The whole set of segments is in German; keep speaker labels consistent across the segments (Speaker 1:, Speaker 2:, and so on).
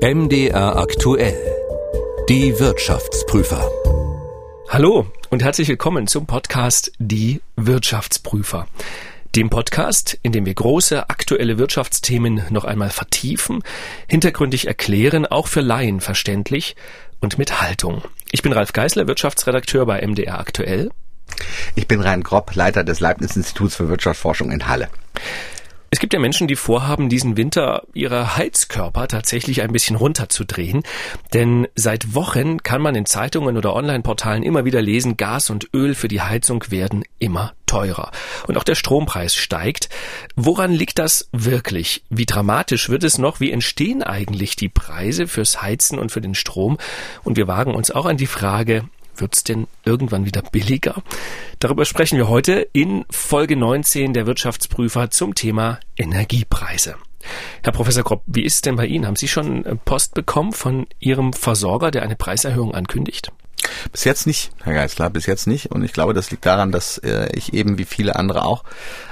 Speaker 1: MDR aktuell. Die Wirtschaftsprüfer.
Speaker 2: Hallo und herzlich willkommen zum Podcast Die Wirtschaftsprüfer. Dem Podcast, in dem wir große aktuelle Wirtschaftsthemen noch einmal vertiefen, hintergründig erklären, auch für Laien verständlich und mit Haltung. Ich bin Ralf Geisler, Wirtschaftsredakteur bei MDR aktuell.
Speaker 3: Ich bin Rhein Gropp, Leiter des Leibniz Instituts für Wirtschaftsforschung in Halle.
Speaker 2: Es gibt ja Menschen, die vorhaben, diesen Winter ihre Heizkörper tatsächlich ein bisschen runterzudrehen. Denn seit Wochen kann man in Zeitungen oder Online-Portalen immer wieder lesen, Gas und Öl für die Heizung werden immer teurer. Und auch der Strompreis steigt. Woran liegt das wirklich? Wie dramatisch wird es noch? Wie entstehen eigentlich die Preise fürs Heizen und für den Strom? Und wir wagen uns auch an die Frage, Wird's denn irgendwann wieder billiger? Darüber sprechen wir heute in Folge 19 der Wirtschaftsprüfer zum Thema Energiepreise. Herr Professor Kropp, wie ist es denn bei Ihnen? Haben Sie schon äh, Post bekommen von Ihrem Versorger, der eine Preiserhöhung ankündigt?
Speaker 3: Bis jetzt nicht, Herr Geisler, bis jetzt nicht. Und ich glaube, das liegt daran, dass äh, ich eben wie viele andere auch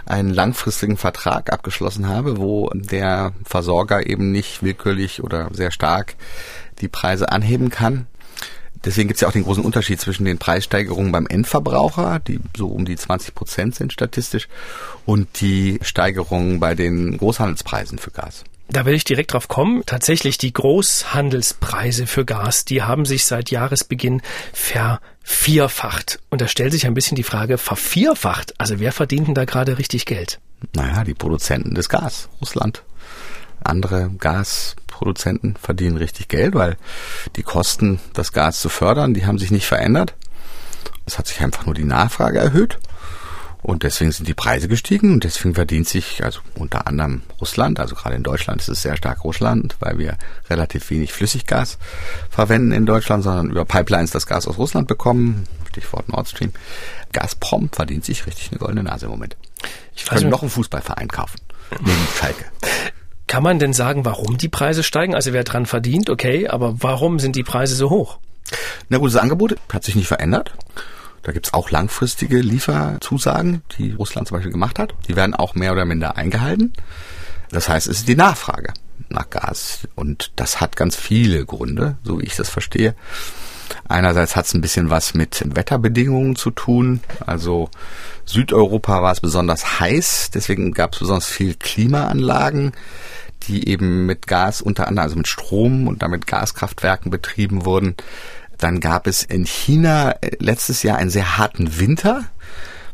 Speaker 3: einen langfristigen Vertrag abgeschlossen habe, wo der Versorger eben nicht willkürlich oder sehr stark die Preise anheben kann. Deswegen gibt es ja auch den großen Unterschied zwischen den Preissteigerungen beim Endverbraucher, die so um die 20 Prozent sind statistisch, und die Steigerungen bei den Großhandelspreisen für Gas.
Speaker 2: Da will ich direkt drauf kommen. Tatsächlich die Großhandelspreise für Gas, die haben sich seit Jahresbeginn vervierfacht. Und da stellt sich ein bisschen die Frage, vervierfacht? Also wer verdient denn da gerade richtig Geld?
Speaker 3: Naja, die Produzenten des Gas, Russland. Andere Gas Produzenten verdienen richtig Geld, weil die Kosten, das Gas zu fördern, die haben sich nicht verändert. Es hat sich einfach nur die Nachfrage erhöht. Und deswegen sind die Preise gestiegen und deswegen verdient sich also unter anderem Russland, also gerade in Deutschland ist es sehr stark Russland, weil wir relativ wenig Flüssiggas verwenden in Deutschland, sondern über Pipelines das Gas aus Russland bekommen. Stichwort Nord Stream. Gazprom verdient sich richtig eine goldene Nase im Moment. Ich könnte noch einen Fußballverein kaufen. Neben Schalke.
Speaker 2: Kann man denn sagen, warum die Preise steigen? Also wer dran verdient, okay, aber warum sind die Preise so hoch?
Speaker 3: Na gut, das Angebot hat sich nicht verändert. Da gibt's auch langfristige Lieferzusagen, die Russland zum Beispiel gemacht hat. Die werden auch mehr oder minder eingehalten. Das heißt, es ist die Nachfrage nach Gas. Und das hat ganz viele Gründe, so wie ich das verstehe. Einerseits hat es ein bisschen was mit Wetterbedingungen zu tun. Also Südeuropa war es besonders heiß, deswegen gab es besonders viel Klimaanlagen die eben mit Gas unter anderem, also mit Strom und damit Gaskraftwerken betrieben wurden. Dann gab es in China äh, letztes Jahr einen sehr harten Winter,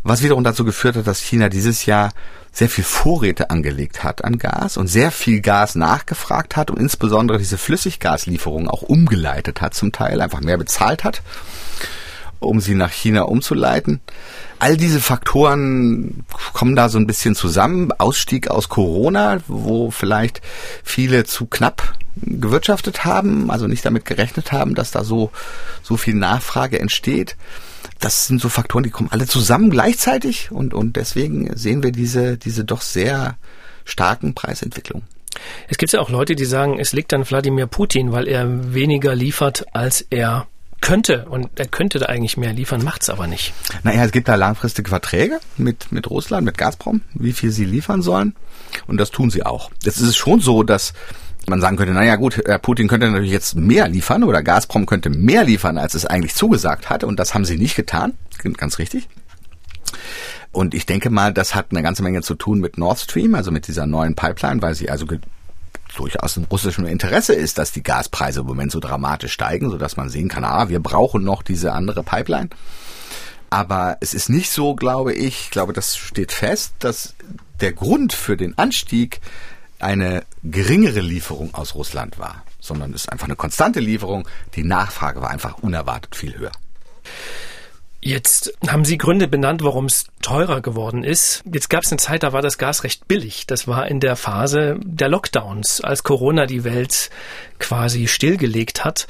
Speaker 3: was wiederum dazu geführt hat, dass China dieses Jahr sehr viel Vorräte angelegt hat an Gas und sehr viel Gas nachgefragt hat und insbesondere diese Flüssiggaslieferungen auch umgeleitet hat zum Teil, einfach mehr bezahlt hat um sie nach China umzuleiten. All diese Faktoren kommen da so ein bisschen zusammen. Ausstieg aus Corona, wo vielleicht viele zu knapp gewirtschaftet haben, also nicht damit gerechnet haben, dass da so, so viel Nachfrage entsteht. Das sind so Faktoren, die kommen alle zusammen gleichzeitig und, und deswegen sehen wir diese, diese doch sehr starken Preisentwicklungen.
Speaker 2: Es gibt ja auch Leute, die sagen, es liegt an Wladimir Putin, weil er weniger liefert, als er könnte und er könnte da eigentlich mehr liefern, macht's aber nicht.
Speaker 3: Naja, es gibt da langfristige Verträge mit, mit Russland, mit Gazprom, wie viel sie liefern sollen. Und das tun sie auch. Jetzt ist es schon so, dass man sagen könnte, naja gut, Herr Putin könnte natürlich jetzt mehr liefern oder Gazprom könnte mehr liefern, als es eigentlich zugesagt hat. Und das haben sie nicht getan. Ganz richtig. Und ich denke mal, das hat eine ganze Menge zu tun mit Nord Stream, also mit dieser neuen Pipeline, weil sie also durchaus im russischen Interesse ist, dass die Gaspreise im Moment so dramatisch steigen, so dass man sehen kann, ah, wir brauchen noch diese andere Pipeline. Aber es ist nicht so, glaube ich, ich glaube, das steht fest, dass der Grund für den Anstieg eine geringere Lieferung aus Russland war, sondern es ist einfach eine konstante Lieferung. Die Nachfrage war einfach unerwartet viel höher.
Speaker 2: Jetzt haben Sie Gründe benannt, warum es teurer geworden ist. Jetzt gab es eine Zeit, da war das Gas recht billig. Das war in der Phase der Lockdowns, als Corona die Welt quasi stillgelegt hat.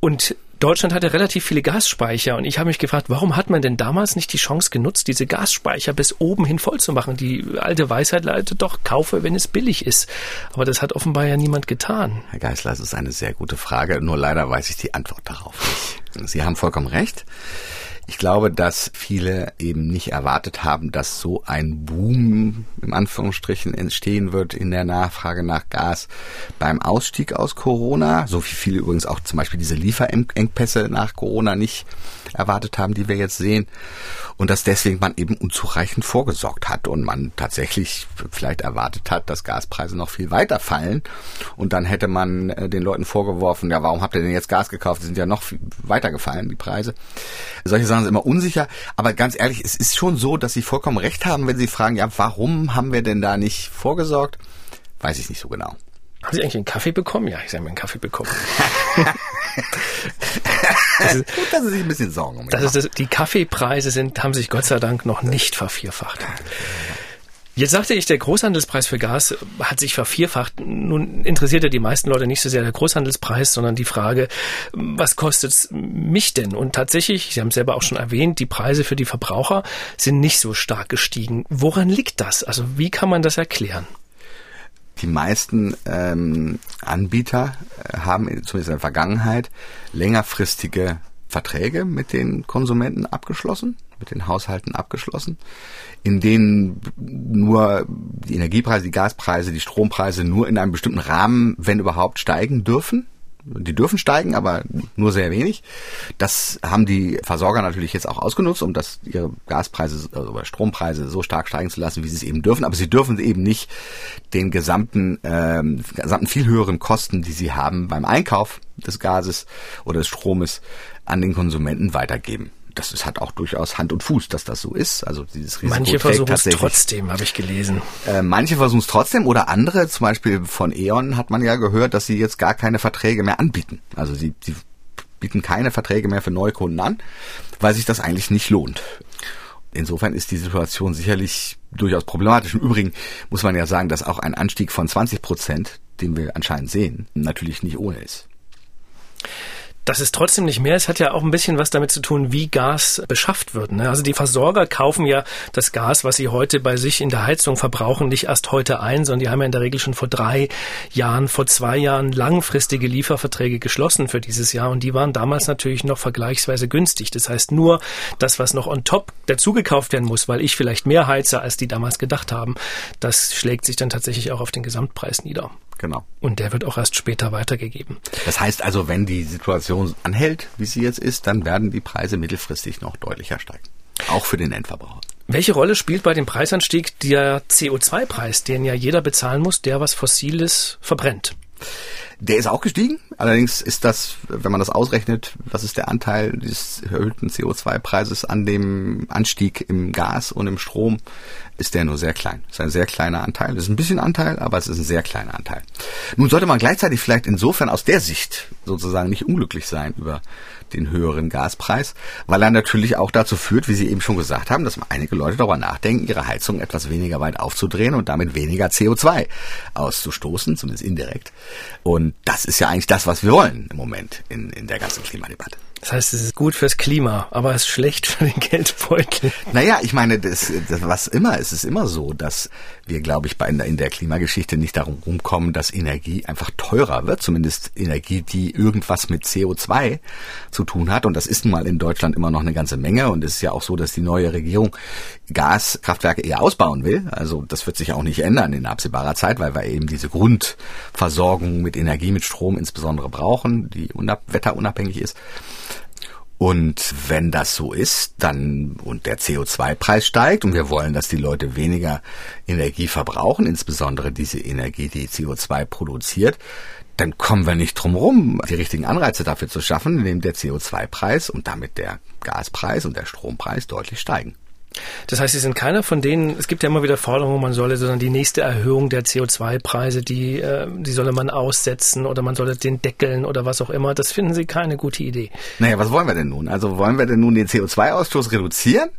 Speaker 2: Und Deutschland hatte relativ viele Gasspeicher und ich habe mich gefragt, warum hat man denn damals nicht die Chance genutzt, diese Gasspeicher bis oben hin voll zu machen? Die alte Weisheit leitet doch, kaufe, wenn es billig ist. Aber das hat offenbar ja niemand getan.
Speaker 3: Herr Geisler, das ist eine sehr gute Frage, nur leider weiß ich die Antwort darauf nicht. Sie haben vollkommen recht. Ich glaube, dass viele eben nicht erwartet haben, dass so ein Boom im Anführungsstrichen entstehen wird in der Nachfrage nach Gas beim Ausstieg aus Corona. So wie viele übrigens auch zum Beispiel diese Lieferengpässe nach Corona nicht erwartet haben, die wir jetzt sehen. Und dass deswegen man eben unzureichend vorgesorgt hat und man tatsächlich vielleicht erwartet hat, dass Gaspreise noch viel weiter fallen. Und dann hätte man äh, den Leuten vorgeworfen, ja, warum habt ihr denn jetzt Gas gekauft? Die sind ja noch weiter gefallen, die Preise. Solche Sachen sind immer unsicher. Aber ganz ehrlich, es ist schon so, dass Sie vollkommen recht haben, wenn Sie fragen, ja, warum haben wir denn da nicht vorgesorgt? Weiß ich nicht so genau.
Speaker 2: Haben Sie eigentlich einen Kaffee bekommen? Ja, ich habe einen Kaffee bekommen.
Speaker 3: das ist, Gut, dass Sie sich ein bisschen Sorgen um
Speaker 2: das ist das, Die Kaffeepreise sind, haben sich Gott sei Dank noch nicht vervierfacht. Jetzt sagte ich, der Großhandelspreis für Gas hat sich vervierfacht. Nun interessiert ja die meisten Leute nicht so sehr der Großhandelspreis, sondern die Frage, was kostet mich denn? Und tatsächlich, Sie haben es selber auch schon erwähnt, die Preise für die Verbraucher sind nicht so stark gestiegen. Woran liegt das? Also wie kann man das erklären?
Speaker 3: Die meisten ähm, Anbieter äh, haben zumindest in der Vergangenheit längerfristige Verträge mit den Konsumenten abgeschlossen, mit den Haushalten abgeschlossen, in denen nur die Energiepreise, die Gaspreise, die Strompreise nur in einem bestimmten Rahmen, wenn überhaupt, steigen dürfen. Die dürfen steigen, aber nur sehr wenig. Das haben die Versorger natürlich jetzt auch ausgenutzt, um das ihre Gaspreise also oder Strompreise so stark steigen zu lassen, wie sie es eben dürfen. Aber sie dürfen eben nicht den gesamten, ähm, gesamten viel höheren Kosten, die sie haben beim Einkauf des Gases oder des Stromes, an den Konsumenten weitergeben das ist, hat auch durchaus Hand und Fuß, dass das so ist. Also dieses
Speaker 2: Risiko Manche versuchen es trotzdem, habe ich gelesen.
Speaker 3: Äh, manche versuchen es trotzdem oder andere, zum Beispiel von E.ON hat man ja gehört, dass sie jetzt gar keine Verträge mehr anbieten. Also sie, sie bieten keine Verträge mehr für Neukunden an, weil sich das eigentlich nicht lohnt. Insofern ist die Situation sicherlich durchaus problematisch. Im Übrigen muss man ja sagen, dass auch ein Anstieg von 20 Prozent, den wir anscheinend sehen, natürlich nicht ohne ist
Speaker 2: dass es trotzdem nicht mehr ist, hat ja auch ein bisschen was damit zu tun, wie Gas beschafft wird. Ne? Also die Versorger kaufen ja das Gas, was sie heute bei sich in der Heizung verbrauchen, nicht erst heute ein, sondern die haben ja in der Regel schon vor drei Jahren, vor zwei Jahren langfristige Lieferverträge geschlossen für dieses Jahr und die waren damals natürlich noch vergleichsweise günstig. Das heißt, nur das, was noch on top dazugekauft werden muss, weil ich vielleicht mehr heize, als die damals gedacht haben, das schlägt sich dann tatsächlich auch auf den Gesamtpreis nieder.
Speaker 3: Genau.
Speaker 2: Und der wird auch erst später weitergegeben.
Speaker 3: Das heißt also, wenn die Situation anhält, wie sie jetzt ist, dann werden die Preise mittelfristig noch deutlicher steigen. Auch für den Endverbraucher.
Speaker 2: Welche Rolle spielt bei dem Preisanstieg der CO2-Preis, den ja jeder bezahlen muss, der was Fossiles verbrennt?
Speaker 3: Der ist auch gestiegen. Allerdings ist das, wenn man das ausrechnet, was ist der Anteil des erhöhten CO2-Preises an dem Anstieg im Gas und im Strom, ist der nur sehr klein. Ist ein sehr kleiner Anteil. Ist ein bisschen Anteil, aber es ist ein sehr kleiner Anteil. Nun sollte man gleichzeitig vielleicht insofern aus der Sicht sozusagen nicht unglücklich sein über den höheren Gaspreis, weil er natürlich auch dazu führt, wie Sie eben schon gesagt haben, dass einige Leute darüber nachdenken, ihre Heizung etwas weniger weit aufzudrehen und damit weniger CO2 auszustoßen, zumindest indirekt. Und das ist ja eigentlich das, was wir wollen im Moment in, in der ganzen Klimadebatte.
Speaker 2: Das heißt, es ist gut fürs Klima, aber es ist schlecht für den Geldbeutel.
Speaker 3: Naja, ich meine, das, das, was immer, es ist immer so, dass wir, glaube ich, bei, in der Klimageschichte nicht darum rumkommen, dass Energie einfach teurer wird, zumindest Energie, die irgendwas mit CO2 zu tun hat. Und das ist nun mal in Deutschland immer noch eine ganze Menge. Und es ist ja auch so, dass die neue Regierung Gaskraftwerke eher ausbauen will. Also das wird sich auch nicht ändern in absehbarer Zeit, weil wir eben diese Grundversorgung mit Energie, mit Strom insbesondere brauchen, die wetterunabhängig ist. Und wenn das so ist, dann und der CO2-Preis steigt und wir wollen, dass die Leute weniger Energie verbrauchen, insbesondere diese Energie, die CO2 produziert, dann kommen wir nicht drum rum, die richtigen Anreize dafür zu schaffen, indem der CO2-Preis und damit der Gaspreis und der Strompreis deutlich steigen.
Speaker 2: Das heißt, Sie sind keiner von denen, es gibt ja immer wieder Forderungen, man solle sondern die nächste Erhöhung der CO2-Preise, die, äh, die solle man aussetzen oder man solle den deckeln oder was auch immer. Das finden Sie keine gute Idee.
Speaker 3: Naja, was wollen wir denn nun? Also wollen wir denn nun den CO2-Ausstoß reduzieren?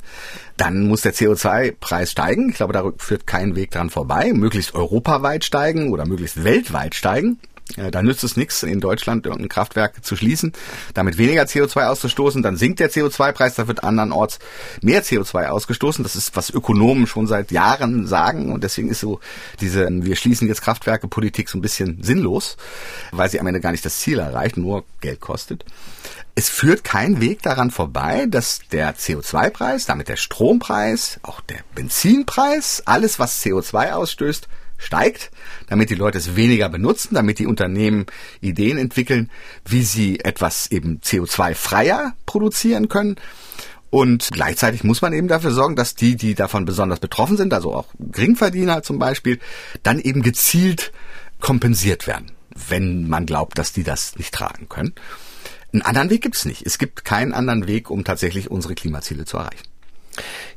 Speaker 3: Dann muss der CO2-Preis steigen. Ich glaube, da führt kein Weg dran vorbei. Möglichst europaweit steigen oder möglichst weltweit steigen. Äh, da nützt es nichts, in Deutschland irgendein Kraftwerk zu schließen, damit weniger CO2 auszustoßen. Dann sinkt der CO2-Preis, da wird andernorts mehr CO2 ausgestoßen. Das ist, was Ökonomen schon seit Jahren sagen. Und deswegen ist so diese, wir schließen jetzt Kraftwerke Politik so ein bisschen sinnlos, weil sie am Ende gar nicht das Ziel erreicht, nur Geld kostet. Es führt kein Weg daran vorbei, dass der CO2-Preis, damit der Strompreis, auch der Benzinpreis, alles was CO2 ausstößt, steigt, damit die Leute es weniger benutzen, damit die Unternehmen Ideen entwickeln, wie sie etwas eben CO2-freier produzieren können. Und gleichzeitig muss man eben dafür sorgen, dass die, die davon besonders betroffen sind, also auch Geringverdiener zum Beispiel, dann eben gezielt kompensiert werden, wenn man glaubt, dass die das nicht tragen können. Einen anderen Weg gibt es nicht. Es gibt keinen anderen Weg, um tatsächlich unsere Klimaziele zu erreichen.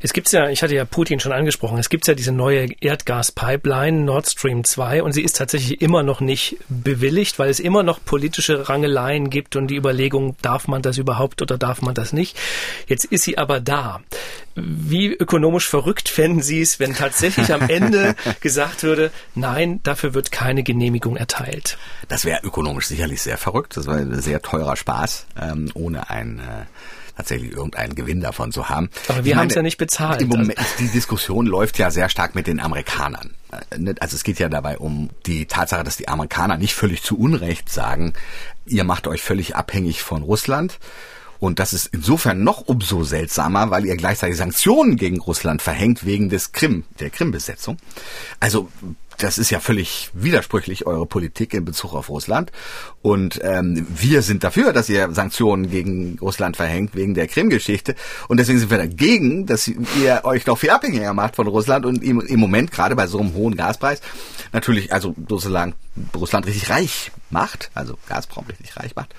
Speaker 2: Es gibt ja, ich hatte ja Putin schon angesprochen, es gibt ja diese neue Erdgaspipeline Nord Stream 2 und sie ist tatsächlich immer noch nicht bewilligt, weil es immer noch politische Rangeleien gibt und die Überlegung, darf man das überhaupt oder darf man das nicht. Jetzt ist sie aber da. Wie ökonomisch verrückt fänden Sie es, wenn tatsächlich am Ende gesagt würde, nein, dafür wird keine Genehmigung erteilt?
Speaker 3: Das wäre ökonomisch sicherlich sehr verrückt. Das wäre ein sehr teurer Spaß, ähm, ohne ein äh tatsächlich irgendeinen Gewinn davon zu haben.
Speaker 2: Aber wir haben es ja nicht bezahlt.
Speaker 3: Im Moment, also. die Diskussion läuft ja sehr stark mit den Amerikanern. Äh, ne, also es geht ja dabei um die Tatsache, dass die Amerikaner nicht völlig zu Unrecht sagen, ihr macht euch völlig abhängig von Russland. Und das ist insofern noch umso seltsamer, weil ihr gleichzeitig Sanktionen gegen Russland verhängt wegen des Krim, der Krim-Besetzung. Also das ist ja völlig widersprüchlich, eure Politik in Bezug auf Russland. Und ähm, wir sind dafür, dass ihr Sanktionen gegen Russland verhängt wegen der Krim-Geschichte. Und deswegen sind wir dagegen, dass ihr euch noch viel abhängiger macht von Russland und im, im Moment gerade bei so einem hohen Gaspreis natürlich, also sozusagen Russland richtig reich macht, also Gazprom richtig reich macht.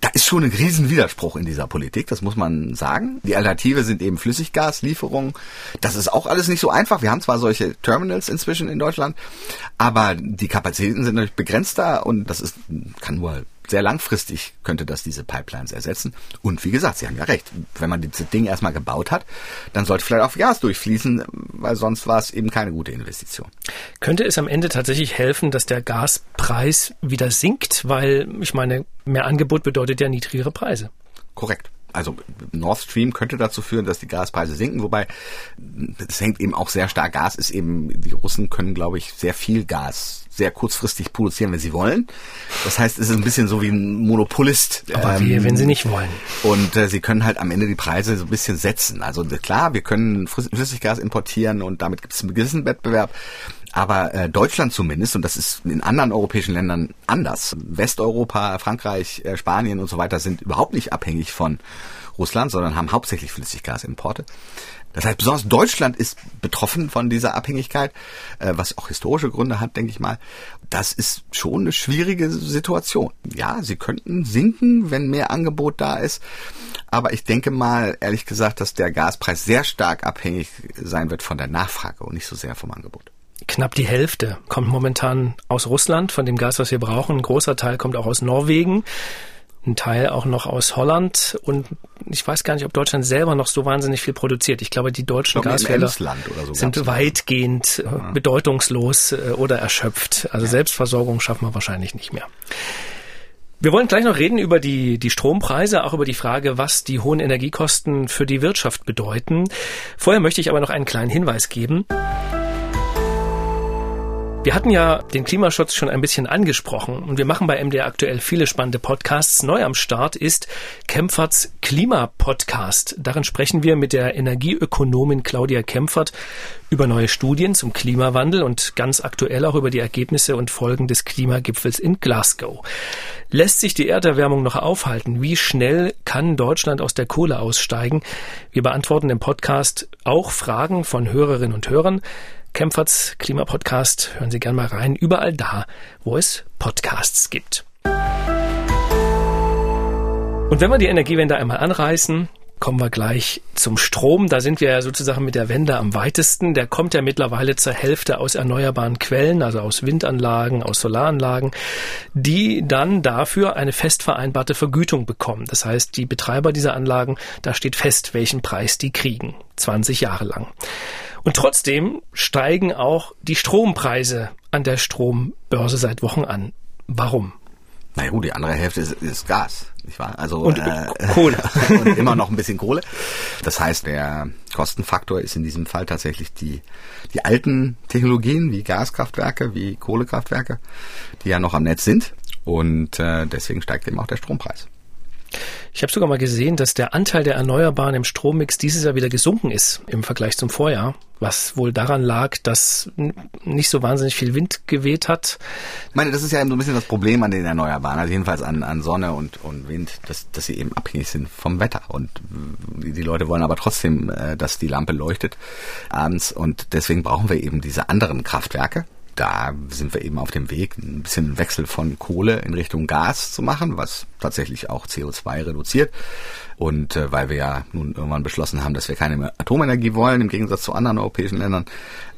Speaker 3: Da ist schon ein Riesenwiderspruch in dieser Politik, das muss man sagen. Die Alternative sind eben Flüssiggaslieferungen. Das ist auch alles nicht so einfach. Wir haben zwar solche Terminals inzwischen in Deutschland, aber die Kapazitäten sind natürlich begrenzter und das ist, kann nur sehr langfristig könnte das diese Pipelines ersetzen. Und wie gesagt, Sie haben ja recht. Wenn man dieses Ding erstmal gebaut hat, dann sollte vielleicht auch Gas durchfließen, weil sonst war es eben keine gute Investition.
Speaker 2: Könnte es am Ende tatsächlich helfen, dass der Gaspreis wieder sinkt? Weil, ich meine, mehr Angebot bedeutet ja niedrigere Preise.
Speaker 3: Korrekt also Nord Stream könnte dazu führen, dass die Gaspreise sinken, wobei es hängt eben auch sehr stark. Gas ist eben, die Russen können, glaube ich, sehr viel Gas sehr kurzfristig produzieren, wenn sie wollen. Das heißt, es ist ein bisschen so wie ein Monopolist.
Speaker 2: Aber ähm, wir, wenn sie nicht wollen.
Speaker 3: Und äh, sie können halt am Ende die Preise so ein bisschen setzen. Also klar, wir können Flüssiggas importieren und damit gibt es einen gewissen Wettbewerb. Aber äh, Deutschland zumindest, und das ist in anderen europäischen Ländern anders, Westeuropa, Frankreich, äh, Spanien und so weiter sind überhaupt nicht abhängig von Russland, sondern haben hauptsächlich Flüssiggasimporte. Das heißt, besonders Deutschland ist betroffen von dieser Abhängigkeit, äh, was auch historische Gründe hat, denke ich mal. Das ist schon eine schwierige Situation. Ja, sie könnten sinken, wenn mehr Angebot da ist. Aber ich denke mal, ehrlich gesagt, dass der Gaspreis sehr stark abhängig sein wird von der Nachfrage und nicht so sehr vom Angebot.
Speaker 2: Knapp die Hälfte kommt momentan aus Russland von dem Gas, was wir brauchen. Ein großer Teil kommt auch aus Norwegen ein Teil auch noch aus Holland und ich weiß gar nicht, ob Deutschland selber noch so wahnsinnig viel produziert. Ich glaube, die deutschen Gasfelder so sind weitgehend äh, ja. bedeutungslos äh, oder erschöpft. Also ja. Selbstversorgung schaffen wir wahrscheinlich nicht mehr. Wir wollen gleich noch reden über die, die Strompreise, auch über die Frage, was die hohen Energiekosten für die Wirtschaft bedeuten. Vorher möchte ich aber noch einen kleinen Hinweis geben. Wir hatten ja den Klimaschutz schon ein bisschen angesprochen und wir machen bei MDR aktuell viele spannende Podcasts. Neu am Start ist Kempferts Klimapodcast. Darin sprechen wir mit der Energieökonomin Claudia Kempfert über neue Studien zum Klimawandel und ganz aktuell auch über die Ergebnisse und Folgen des Klimagipfels in Glasgow. Lässt sich die Erderwärmung noch aufhalten? Wie schnell kann Deutschland aus der Kohle aussteigen? Wir beantworten im Podcast auch Fragen von Hörerinnen und Hörern. Kempferts Klimapodcast. Hören Sie gerne mal rein. Überall da, wo es Podcasts gibt. Und wenn wir die Energiewende einmal anreißen, kommen wir gleich zum Strom. Da sind wir ja sozusagen mit der Wende am weitesten. Der kommt ja mittlerweile zur Hälfte aus erneuerbaren Quellen, also aus Windanlagen, aus Solaranlagen, die dann dafür eine fest vereinbarte Vergütung bekommen. Das heißt, die Betreiber dieser Anlagen, da steht fest, welchen Preis die kriegen. 20 Jahre lang. Und trotzdem steigen auch die Strompreise an der Strombörse seit Wochen an. Warum?
Speaker 3: Na gut, die andere Hälfte ist, ist Gas, nicht wahr? Also
Speaker 2: und
Speaker 3: äh,
Speaker 2: Kohle
Speaker 3: und immer noch ein bisschen Kohle. Das heißt, der Kostenfaktor ist in diesem Fall tatsächlich die die alten Technologien wie Gaskraftwerke, wie Kohlekraftwerke, die ja noch am Netz sind und äh, deswegen steigt eben auch der Strompreis.
Speaker 2: Ich habe sogar mal gesehen, dass der Anteil der Erneuerbaren im Strommix dieses Jahr wieder gesunken ist im Vergleich zum Vorjahr, was wohl daran lag, dass nicht so wahnsinnig viel Wind geweht hat.
Speaker 3: Ich meine, das ist ja eben so ein bisschen das Problem an den Erneuerbaren, also jedenfalls an, an Sonne und, und Wind, dass, dass sie eben abhängig sind vom Wetter. Und die Leute wollen aber trotzdem, äh, dass die Lampe leuchtet abends und deswegen brauchen wir eben diese anderen Kraftwerke, da sind wir eben auf dem Weg, ein bisschen Wechsel von Kohle in Richtung Gas zu machen, was tatsächlich auch CO2 reduziert. Und äh, weil wir ja nun irgendwann beschlossen haben, dass wir keine Atomenergie wollen, im Gegensatz zu anderen europäischen Ländern,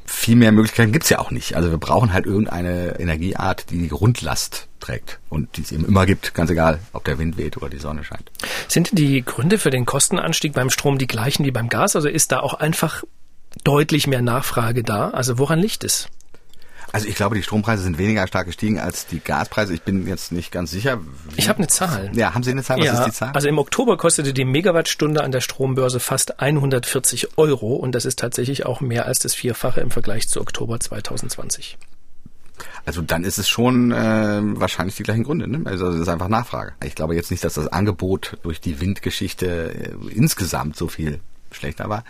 Speaker 3: viel mehr Möglichkeiten gibt's ja auch nicht. Also wir brauchen halt irgendeine Energieart, die die Grundlast trägt und die es eben immer gibt, ganz egal, ob der Wind weht oder die Sonne scheint.
Speaker 2: Sind denn die Gründe für den Kostenanstieg beim Strom die gleichen wie beim Gas? Also ist da auch einfach deutlich mehr Nachfrage da? Also woran liegt es?
Speaker 3: Also ich glaube, die Strompreise sind weniger stark gestiegen als die Gaspreise. Ich bin jetzt nicht ganz sicher.
Speaker 2: Ich habe eine Zahl.
Speaker 3: Ja, haben Sie eine Zahl? Was
Speaker 2: ja,
Speaker 3: ist die Zahl?
Speaker 2: Also im Oktober kostete die Megawattstunde an der Strombörse fast 140 Euro und das ist tatsächlich auch mehr als das Vierfache im Vergleich zu Oktober 2020.
Speaker 3: Also dann ist es schon äh, wahrscheinlich die gleichen Gründe. Ne? Also es ist einfach Nachfrage. Ich glaube jetzt nicht, dass das Angebot durch die Windgeschichte äh, insgesamt so viel schlechter war.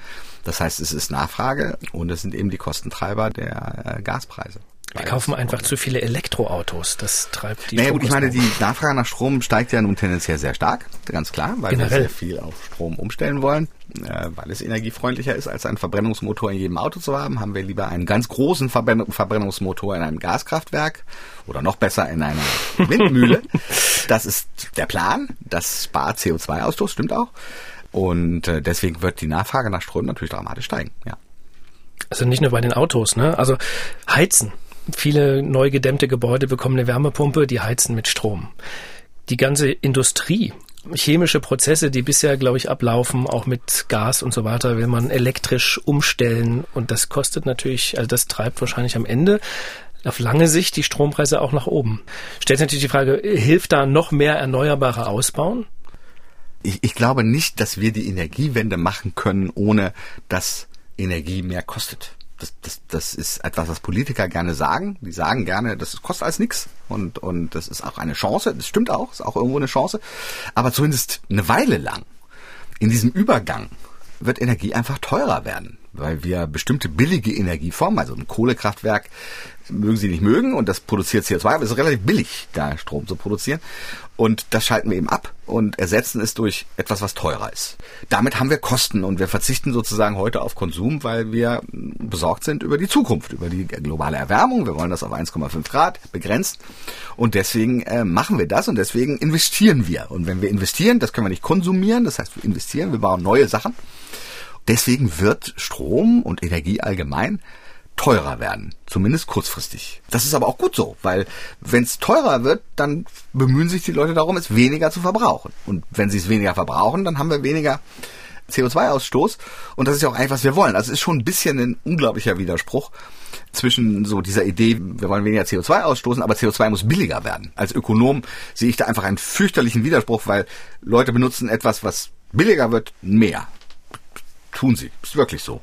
Speaker 3: Das heißt, es ist Nachfrage und es sind eben die Kostentreiber der äh, Gaspreise.
Speaker 2: Wir kaufen einfach zu viele Elektroautos. Das treibt die
Speaker 3: Naja gut, ich meine, die Nachfrage nach Strom steigt ja nun tendenziell sehr stark, ganz klar, weil
Speaker 2: Generell.
Speaker 3: wir sehr viel auf Strom umstellen wollen, äh, weil es energiefreundlicher ist, als einen Verbrennungsmotor in jedem Auto zu haben. Haben wir lieber einen ganz großen Verbrenn Verbrennungsmotor in einem Gaskraftwerk oder noch besser in einer Windmühle. das ist der Plan. Das spart CO2-Ausstoß, stimmt auch. Und äh, deswegen wird die Nachfrage nach Strom natürlich dramatisch steigen. Ja.
Speaker 2: Also nicht nur bei den Autos, ne? Also heizen. Viele neu gedämmte Gebäude bekommen eine Wärmepumpe, die heizen mit Strom. Die ganze Industrie, chemische Prozesse, die bisher, glaube ich, ablaufen, auch mit Gas und so weiter, will man elektrisch umstellen. Und das kostet natürlich, also das treibt wahrscheinlich am Ende auf lange Sicht die Strompreise auch nach oben. Stellt natürlich die Frage, hilft da noch mehr Erneuerbare ausbauen?
Speaker 3: Ich, ich glaube nicht, dass wir die Energiewende machen können, ohne dass Energie mehr kostet. Das, das, das ist etwas, was Politiker gerne sagen. Die sagen gerne, das kostet alles nichts und, und das ist auch eine Chance. Das stimmt auch, ist auch irgendwo eine Chance. Aber zumindest eine Weile lang in diesem Übergang wird Energie einfach teurer werden, weil wir bestimmte billige Energieformen, also ein Kohlekraftwerk, mögen sie nicht mögen und das produziert CO2, aber es ist relativ billig, da Strom zu produzieren. Und das schalten wir eben ab und ersetzen es durch etwas, was teurer ist. Damit haben wir Kosten und wir verzichten sozusagen heute auf Konsum, weil wir besorgt sind über die Zukunft, über die globale Erwärmung. Wir wollen das auf 1,5 Grad begrenzt und deswegen äh, machen wir das und deswegen investieren wir. Und wenn wir investieren, das können wir nicht konsumieren, das heißt wir investieren, wir bauen neue Sachen. Deswegen wird Strom und Energie allgemein teurer werden, zumindest kurzfristig. Das ist aber auch gut so, weil wenn es teurer wird, dann bemühen sich die Leute darum, es weniger zu verbrauchen. Und wenn sie es weniger verbrauchen, dann haben wir weniger CO2-Ausstoß und das ist ja auch eigentlich, was wir wollen. Also es ist schon ein bisschen ein unglaublicher Widerspruch zwischen so dieser Idee, wir wollen weniger CO2 ausstoßen, aber CO2 muss billiger werden. Als Ökonom sehe ich da einfach einen fürchterlichen Widerspruch, weil Leute benutzen etwas, was billiger wird, mehr tun sie. Ist wirklich so.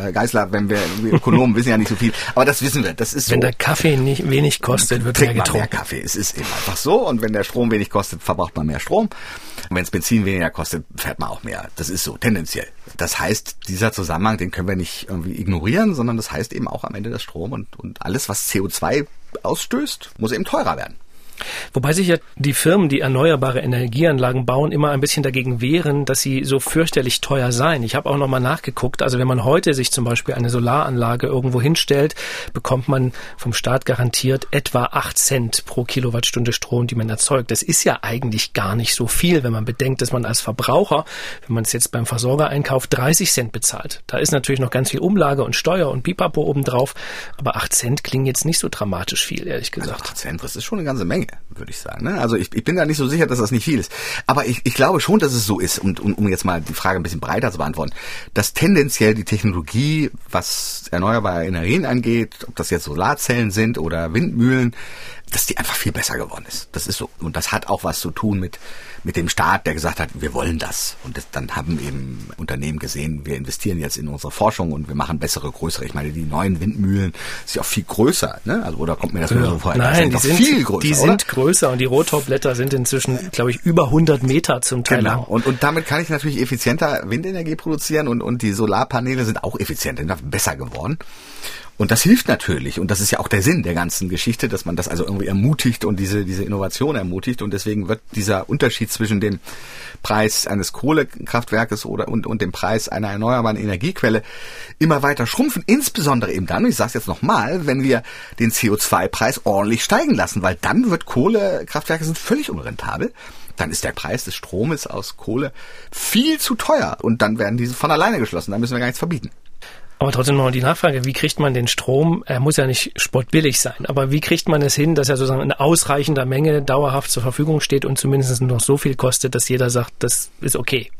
Speaker 3: Herr Geisler, wenn wir, wir Ökonomen wissen ja nicht so viel, aber das wissen wir. Das ist
Speaker 2: Wenn
Speaker 3: so.
Speaker 2: der Kaffee nicht wenig kostet, wird mehr
Speaker 3: man mehr
Speaker 2: getrunken.
Speaker 3: Kaffee. Es ist eben einfach so. Und wenn der Strom wenig kostet, verbraucht man mehr Strom. Und wenn es Benzin weniger kostet, fährt man auch mehr. Das ist so, tendenziell. Das heißt, dieser Zusammenhang, den können wir nicht irgendwie ignorieren, sondern das heißt eben auch am Ende das Strom und, und alles, was CO2 ausstößt, muss eben teurer werden.
Speaker 2: Wobei sich ja die Firmen, die erneuerbare Energieanlagen bauen, immer ein bisschen dagegen wehren, dass sie so fürchterlich teuer seien. Ich habe auch nochmal nachgeguckt. Also wenn man heute sich zum Beispiel eine Solaranlage irgendwo hinstellt, bekommt man vom Staat garantiert etwa 8 Cent pro Kilowattstunde Strom, die man erzeugt. Das ist ja eigentlich gar nicht so viel, wenn man bedenkt, dass man als Verbraucher, wenn man es jetzt beim Versorger einkauft, 30 Cent bezahlt. Da ist natürlich noch ganz viel Umlage und Steuer und Pipapo obendrauf. Aber 8 Cent klingen jetzt nicht so dramatisch viel, ehrlich gesagt.
Speaker 3: Also 8 Cent, das ist schon eine ganze Menge, würde ich sagen. Ne? Also ich, ich bin da nicht so sicher, dass das nicht viel ist. Aber ich, ich glaube schon, dass es so ist, und, und um jetzt mal die Frage ein bisschen breiter zu beantworten, dass tendenziell die Technologie, was erneuerbare Energien angeht, ob das jetzt Solarzellen sind oder Windmühlen, dass die einfach viel besser geworden ist. Das ist so. Und das hat auch was zu tun mit, mit dem Staat, der gesagt hat, wir wollen das. Und das, dann haben eben Unternehmen gesehen, wir investieren jetzt in unsere Forschung und wir machen bessere, größere. Ich meine, die neuen Windmühlen sind ja auch viel größer, ne? Also, oder kommt mir das nur so vor?
Speaker 2: Nein, die sind viel größer. Die sind oder? größer und die Rotorblätter sind inzwischen, glaube ich, über 100 Meter zum Teil. Genau.
Speaker 3: Und, und damit kann ich natürlich effizienter Windenergie produzieren und, und die Solarpaneele sind auch effizienter, besser geworden. Und das hilft natürlich. Und das ist ja auch der Sinn der ganzen Geschichte, dass man das also irgendwie ermutigt und diese, diese Innovation ermutigt. Und deswegen wird dieser Unterschied zwischen dem Preis eines Kohlekraftwerkes oder, und, und dem Preis einer erneuerbaren Energiequelle immer weiter schrumpfen. Insbesondere eben dann, ich sage es jetzt nochmal, wenn wir den CO2-Preis ordentlich steigen lassen, weil dann wird Kohlekraftwerke sind völlig unrentabel dann ist der Preis des Stromes aus Kohle viel zu teuer und dann werden diese von alleine geschlossen. Da müssen wir gar nichts verbieten.
Speaker 2: Aber trotzdem noch die Nachfrage, wie kriegt man den Strom, er muss ja nicht spottbillig sein, aber wie kriegt man es hin, dass er sozusagen in ausreichender Menge dauerhaft zur Verfügung steht und zumindest noch so viel kostet, dass jeder sagt, das ist okay?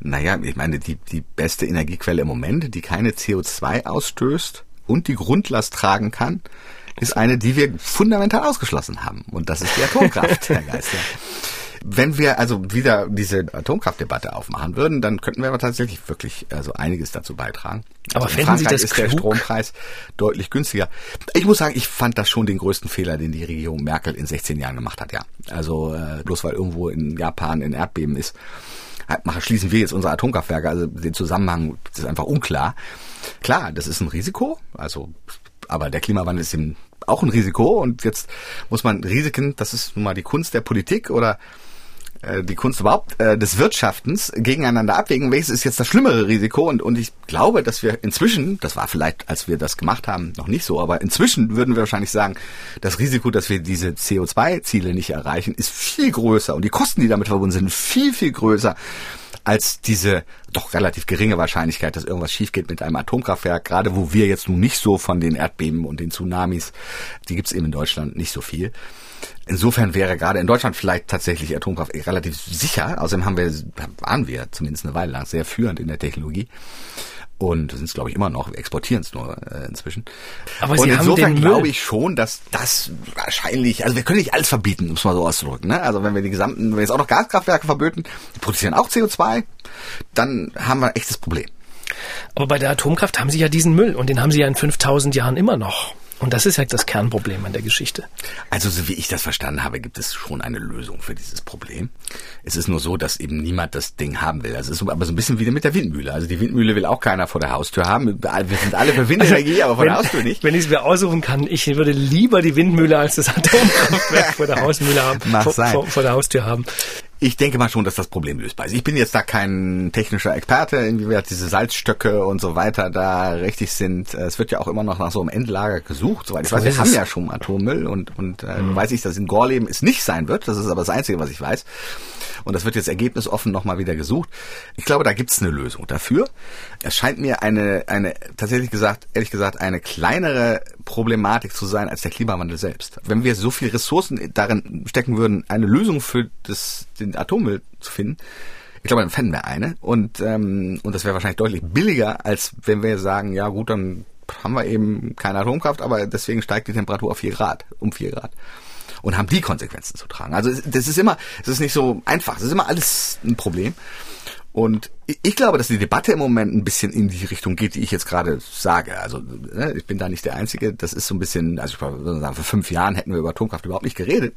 Speaker 3: Naja, ich meine, die, die beste Energiequelle im Moment, die keine CO2 ausstößt und die Grundlast tragen kann, ist eine, die wir fundamental ausgeschlossen haben. Und das ist die Atomkraft, Herr Geister. Wenn wir also wieder diese Atomkraftdebatte aufmachen würden, dann könnten wir aber tatsächlich wirklich also einiges dazu beitragen.
Speaker 2: Aber also in Frankreich ist
Speaker 3: klug? der Strompreis deutlich günstiger. Ich muss sagen, ich fand das schon den größten Fehler, den die Regierung Merkel in 16 Jahren gemacht hat, ja. Also äh, bloß weil irgendwo in Japan ein Erdbeben ist, machen, schließen wir jetzt unsere Atomkraftwerke, also den Zusammenhang ist einfach unklar. Klar, das ist ein Risiko, also aber der Klimawandel ist eben auch ein Risiko und jetzt muss man Risiken, das ist nun mal die Kunst der Politik oder die Kunst überhaupt äh, des Wirtschaftens gegeneinander abwägen, welches ist jetzt das schlimmere Risiko? Und, und ich glaube, dass wir inzwischen, das war vielleicht, als wir das gemacht haben, noch nicht so, aber inzwischen würden wir wahrscheinlich sagen, das Risiko, dass wir diese CO2-Ziele nicht erreichen, ist viel größer. Und die Kosten, die damit verbunden sind, viel, viel größer als diese doch relativ geringe Wahrscheinlichkeit, dass irgendwas schief geht mit einem Atomkraftwerk, gerade wo wir jetzt nun nicht so von den Erdbeben und den Tsunamis, die gibt's eben in Deutschland nicht so viel. Insofern wäre gerade in Deutschland vielleicht tatsächlich Atomkraft relativ sicher. Außerdem haben wir, waren wir zumindest eine Weile lang sehr führend in der Technologie. Und sind es, glaube ich, immer noch, wir exportieren es nur äh, inzwischen.
Speaker 2: Aber Sie
Speaker 3: und
Speaker 2: insofern
Speaker 3: glaube ich schon, dass das wahrscheinlich, also wir können nicht alles verbieten, muss man so ausdrücken. Ne? Also wenn wir die gesamten, wenn wir jetzt auch noch Gaskraftwerke verböten, die produzieren auch CO2, dann haben wir ein echtes Problem.
Speaker 2: Aber bei der Atomkraft haben Sie ja diesen Müll und den haben Sie ja in 5000 Jahren immer noch. Und das ist ja das Kernproblem an der Geschichte.
Speaker 3: Also so wie ich das verstanden habe, gibt es schon eine Lösung für dieses Problem. Es ist nur so, dass eben niemand das Ding haben will. Also es ist aber so ein bisschen wie mit der Windmühle. Also die Windmühle will auch keiner vor der Haustür haben. Wir sind alle für Windenergie, aber vor wenn, der Haustür nicht.
Speaker 2: Wenn ich es mir aussuchen kann, ich würde lieber die Windmühle als das Atomkraftwerk vor der Hausmühle haben, vor, vor, vor der Haustür haben.
Speaker 3: Ich denke mal schon, dass das Problem lösbar ist. Ich bin jetzt da kein technischer Experte, inwieweit diese Salzstöcke und so weiter da richtig sind. Es wird ja auch immer noch nach so einem Endlager gesucht. Soweit ich weiß, wir haben ja schon Atommüll und, und äh, mhm. weiß ich, dass in Gorleben es nicht sein wird. Das ist aber das Einzige, was ich weiß. Und das wird jetzt ergebnisoffen nochmal wieder gesucht. Ich glaube, da gibt es eine Lösung dafür. Es scheint mir eine, eine, tatsächlich gesagt, ehrlich gesagt, eine kleinere Problematik zu sein als der Klimawandel selbst. Wenn wir so viel Ressourcen darin stecken würden, eine Lösung für das, den Atommüll zu finden, ich glaube, dann fänden wir eine. Und, ähm, und das wäre wahrscheinlich deutlich billiger, als wenn wir sagen, ja gut, dann haben wir eben keine Atomkraft, aber deswegen steigt die Temperatur auf vier Grad, um vier Grad und haben die Konsequenzen zu tragen. Also das ist immer, es ist nicht so einfach, es ist immer alles ein Problem. Und ich glaube, dass die Debatte im Moment ein bisschen in die Richtung geht, die ich jetzt gerade sage. Also ne, ich bin da nicht der Einzige. Das ist so ein bisschen, also ich würde sagen, vor fünf Jahren hätten wir über Atomkraft überhaupt nicht geredet.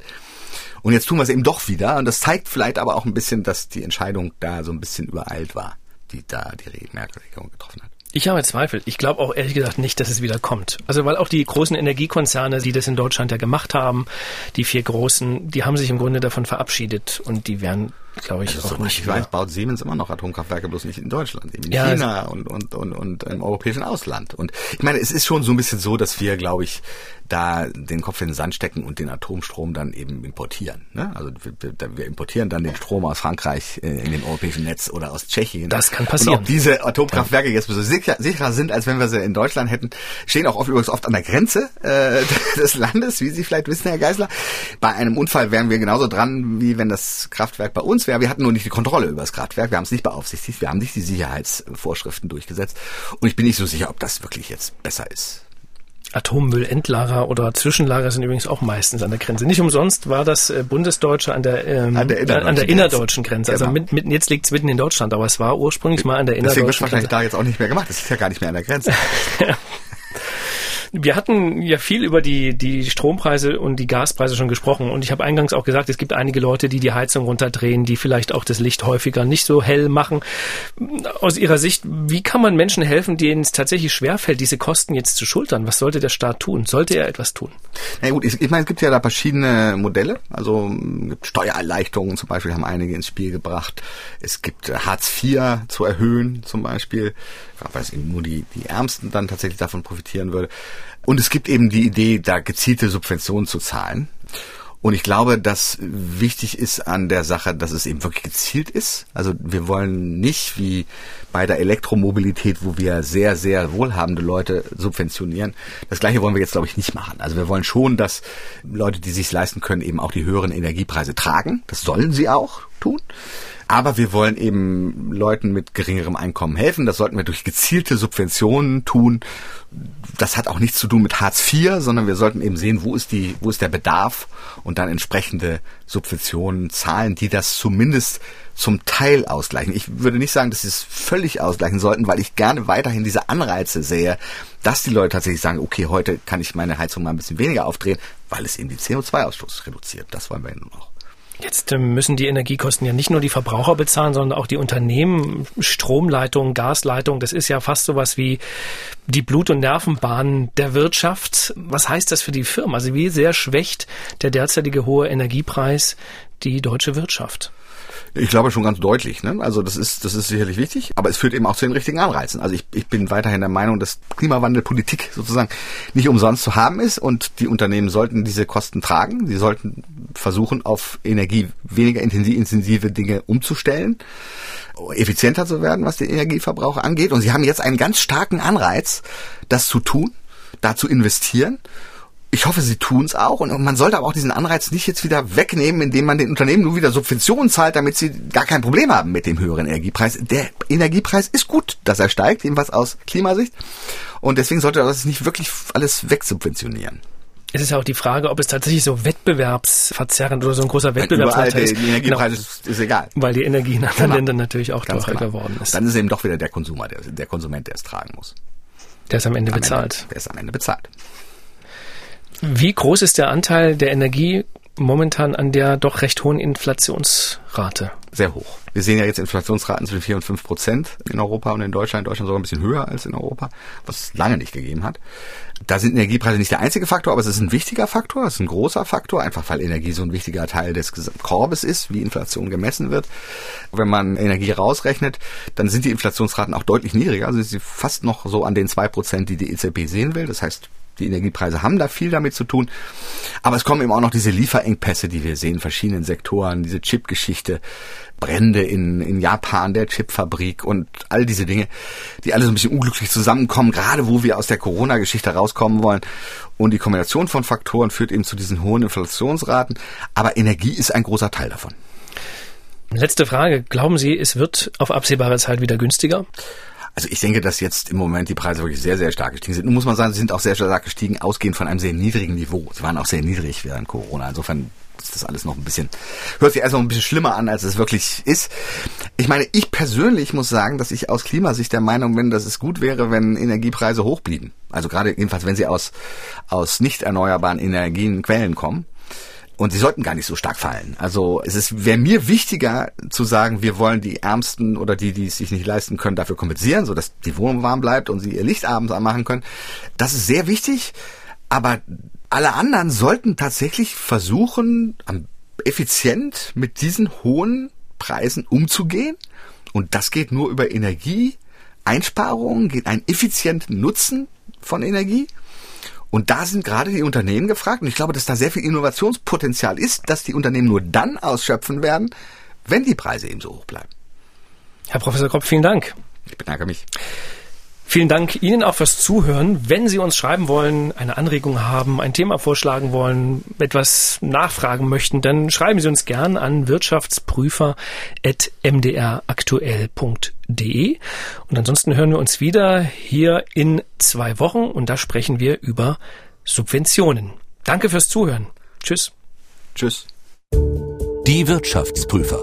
Speaker 3: Und jetzt tun wir es eben doch wieder. Und das zeigt vielleicht aber auch ein bisschen, dass die Entscheidung da so ein bisschen übereilt war, die da die Merkel-Regierung getroffen hat.
Speaker 2: Ich habe Zweifel. Ich glaube auch ehrlich gesagt nicht, dass es wieder kommt. Also weil auch die großen Energiekonzerne, die das in Deutschland ja gemacht haben, die vier großen, die haben sich im Grunde davon verabschiedet und die werden glaube ich,
Speaker 3: also, auch nicht. Ich weiß, baut Siemens immer noch Atomkraftwerke, bloß nicht in Deutschland, eben in ja, China und, und, und, und im europäischen Ausland. Und ich meine, es ist schon so ein bisschen so, dass wir, glaube ich, da den Kopf in den Sand stecken und den Atomstrom dann eben importieren. Ne? Also wir, wir importieren dann den Strom aus Frankreich äh, in dem europäischen Netz oder aus Tschechien.
Speaker 2: Das kann passieren.
Speaker 3: Und ob diese Atomkraftwerke jetzt so sicher, sicherer sind, als wenn wir sie in Deutschland hätten, stehen auch oft, übrigens oft an der Grenze äh, des Landes, wie Sie vielleicht wissen, Herr Geisler. Bei einem Unfall wären wir genauso dran, wie wenn das Kraftwerk bei uns uns wäre. Wir hatten nur nicht die Kontrolle über das Kraftwerk, wir haben es nicht beaufsichtigt, wir haben nicht die Sicherheitsvorschriften durchgesetzt. Und ich bin nicht so sicher, ob das wirklich jetzt besser ist.
Speaker 2: Atommüllendlager oder Zwischenlager sind übrigens auch meistens an der Grenze. Nicht umsonst war das äh, Bundesdeutsche an der, ähm, an der innerdeutschen, an der innerdeutschen Grenze. Also genau. mit, mit, jetzt liegt es mitten in Deutschland, aber es war ursprünglich mal an der innerdeutschen
Speaker 3: Deswegen wird wahrscheinlich Grenze. da jetzt auch nicht mehr gemacht. Das ist ja gar nicht mehr an der Grenze.
Speaker 2: Wir hatten ja viel über die, die Strompreise und die Gaspreise schon gesprochen und ich habe eingangs auch gesagt, es gibt einige Leute, die die Heizung runterdrehen, die vielleicht auch das Licht häufiger nicht so hell machen. Aus Ihrer Sicht, wie kann man Menschen helfen, denen es tatsächlich schwerfällt, diese Kosten jetzt zu schultern? Was sollte der Staat tun? Sollte er etwas tun?
Speaker 3: Na gut, ich, ich meine, es gibt ja da verschiedene Modelle. Also gibt Steuererleichterungen zum Beispiel, haben einige ins Spiel gebracht. Es gibt Hartz IV zu erhöhen zum Beispiel, weil es eben nur die, die Ärmsten dann tatsächlich davon profitieren würde. Und es gibt eben die Idee, da gezielte Subventionen zu zahlen. Und ich glaube, dass wichtig ist an der Sache, dass es eben wirklich gezielt ist. Also wir wollen nicht wie bei der Elektromobilität, wo wir sehr, sehr wohlhabende Leute subventionieren. Das gleiche wollen wir jetzt, glaube ich, nicht machen. Also wir wollen schon, dass Leute, die sich leisten können, eben auch die höheren Energiepreise tragen. Das sollen sie auch tun. Aber wir wollen eben Leuten mit geringerem Einkommen helfen. Das sollten wir durch gezielte Subventionen tun. Das hat auch nichts zu tun mit Hartz IV, sondern wir sollten eben sehen, wo ist die, wo ist der Bedarf und dann entsprechende Subventionen zahlen, die das zumindest zum Teil ausgleichen. Ich würde nicht sagen, dass sie es völlig ausgleichen sollten, weil ich gerne weiterhin diese Anreize sehe, dass die Leute tatsächlich sagen, okay, heute kann ich meine Heizung mal ein bisschen weniger aufdrehen, weil es eben die CO2-Ausstoß reduziert. Das wollen wir ja nun auch.
Speaker 2: Jetzt ähm, müssen die Energiekosten ja nicht nur die Verbraucher bezahlen, sondern auch die Unternehmen, Stromleitungen, Gasleitungen. Das ist ja fast sowas wie die Blut- und Nervenbahn der Wirtschaft. Was heißt das für die Firmen? Also wie sehr schwächt der derzeitige hohe Energiepreis die deutsche Wirtschaft?
Speaker 3: Ich glaube schon ganz deutlich. Ne? Also das ist, das ist sicherlich wichtig, aber es führt eben auch zu den richtigen Anreizen. Also ich, ich bin weiterhin der Meinung, dass Klimawandelpolitik sozusagen nicht umsonst zu haben ist und die Unternehmen sollten diese Kosten tragen. Sie sollten versuchen, auf Energie weniger intensive Dinge umzustellen, effizienter zu werden, was den Energieverbrauch angeht. Und sie haben jetzt einen ganz starken Anreiz, das zu tun, da zu investieren ich hoffe, sie tun es auch. Und man sollte aber auch diesen Anreiz nicht jetzt wieder wegnehmen, indem man den Unternehmen nur wieder Subventionen zahlt, damit sie gar kein Problem haben mit dem höheren Energiepreis. Der Energiepreis ist gut, dass er steigt, jedenfalls aus Klimasicht. Und deswegen sollte das nicht wirklich alles wegsubventionieren.
Speaker 2: Es ist ja auch die Frage, ob es tatsächlich so wettbewerbsverzerrend oder so ein großer Wettbewerbsnachteil ist.
Speaker 3: Die Energiepreis genau. ist, ist, egal.
Speaker 2: Weil die Energie in anderen genau. Ländern natürlich auch teurer genau. geworden ist.
Speaker 3: Dann ist eben doch wieder der Konsumer, der, der Konsument, der es tragen muss.
Speaker 2: Der es am Ende am bezahlt.
Speaker 3: Ende, der es am Ende bezahlt.
Speaker 2: Wie groß ist der Anteil der Energie momentan an der doch recht hohen Inflationsrate?
Speaker 3: Sehr hoch. Wir sehen ja jetzt Inflationsraten zwischen 4 und 5 Prozent in Europa und in Deutschland. In Deutschland sogar ein bisschen höher als in Europa, was es lange nicht gegeben hat. Da sind Energiepreise nicht der einzige Faktor, aber es ist ein wichtiger Faktor, es ist ein großer Faktor, einfach weil Energie so ein wichtiger Teil des Korbes ist, wie Inflation gemessen wird. Wenn man Energie rausrechnet, dann sind die Inflationsraten auch deutlich niedriger, also sind sie fast noch so an den zwei Prozent, die die EZB sehen will. Das heißt, die Energiepreise haben da viel damit zu tun. Aber es kommen eben auch noch diese Lieferengpässe, die wir sehen in verschiedenen Sektoren, diese Chip-Geschichte, Brände in, in Japan, der Chipfabrik und all diese Dinge, die alle so ein bisschen unglücklich zusammenkommen, gerade wo wir aus der Corona-Geschichte rauskommen wollen. Und die Kombination von Faktoren führt eben zu diesen hohen Inflationsraten. Aber Energie ist ein großer Teil davon.
Speaker 2: Letzte Frage. Glauben Sie, es wird auf absehbare Zeit wieder günstiger?
Speaker 3: Also ich denke, dass jetzt im Moment die Preise wirklich sehr, sehr stark gestiegen sind. Nun muss man sagen, sie sind auch sehr stark gestiegen, ausgehend von einem sehr niedrigen Niveau. Sie waren auch sehr niedrig während Corona. Insofern ist das alles noch ein bisschen, hört sich erst noch ein bisschen schlimmer an, als es wirklich ist. Ich meine, ich persönlich muss sagen, dass ich aus Klimasicht der Meinung bin, dass es gut wäre, wenn Energiepreise hoch blieben. Also gerade jedenfalls, wenn sie aus, aus nicht erneuerbaren Energienquellen kommen. Und sie sollten gar nicht so stark fallen. Also es ist wäre mir wichtiger zu sagen, wir wollen die Ärmsten oder die, die es sich nicht leisten können, dafür kompensieren, sodass die Wohnung warm bleibt und sie ihr Licht abends anmachen können. Das ist sehr wichtig. Aber alle anderen sollten tatsächlich versuchen, effizient mit diesen hohen Preisen umzugehen. Und das geht nur über Energieeinsparungen, geht einen effizienten Nutzen von Energie. Und da sind gerade die Unternehmen gefragt. Und ich glaube, dass da sehr viel Innovationspotenzial ist, dass die Unternehmen nur dann ausschöpfen werden, wenn die Preise eben so hoch bleiben.
Speaker 2: Herr Professor Kropp, vielen Dank.
Speaker 3: Ich bedanke mich.
Speaker 2: Vielen Dank Ihnen auch fürs Zuhören. Wenn Sie uns schreiben wollen, eine Anregung haben, ein Thema vorschlagen wollen, etwas nachfragen möchten, dann schreiben Sie uns gern an wirtschaftsprüfer.mdraktuell.de. Und ansonsten hören wir uns wieder hier in zwei Wochen und da sprechen wir über Subventionen. Danke fürs Zuhören. Tschüss.
Speaker 3: Tschüss.
Speaker 1: Die Wirtschaftsprüfer.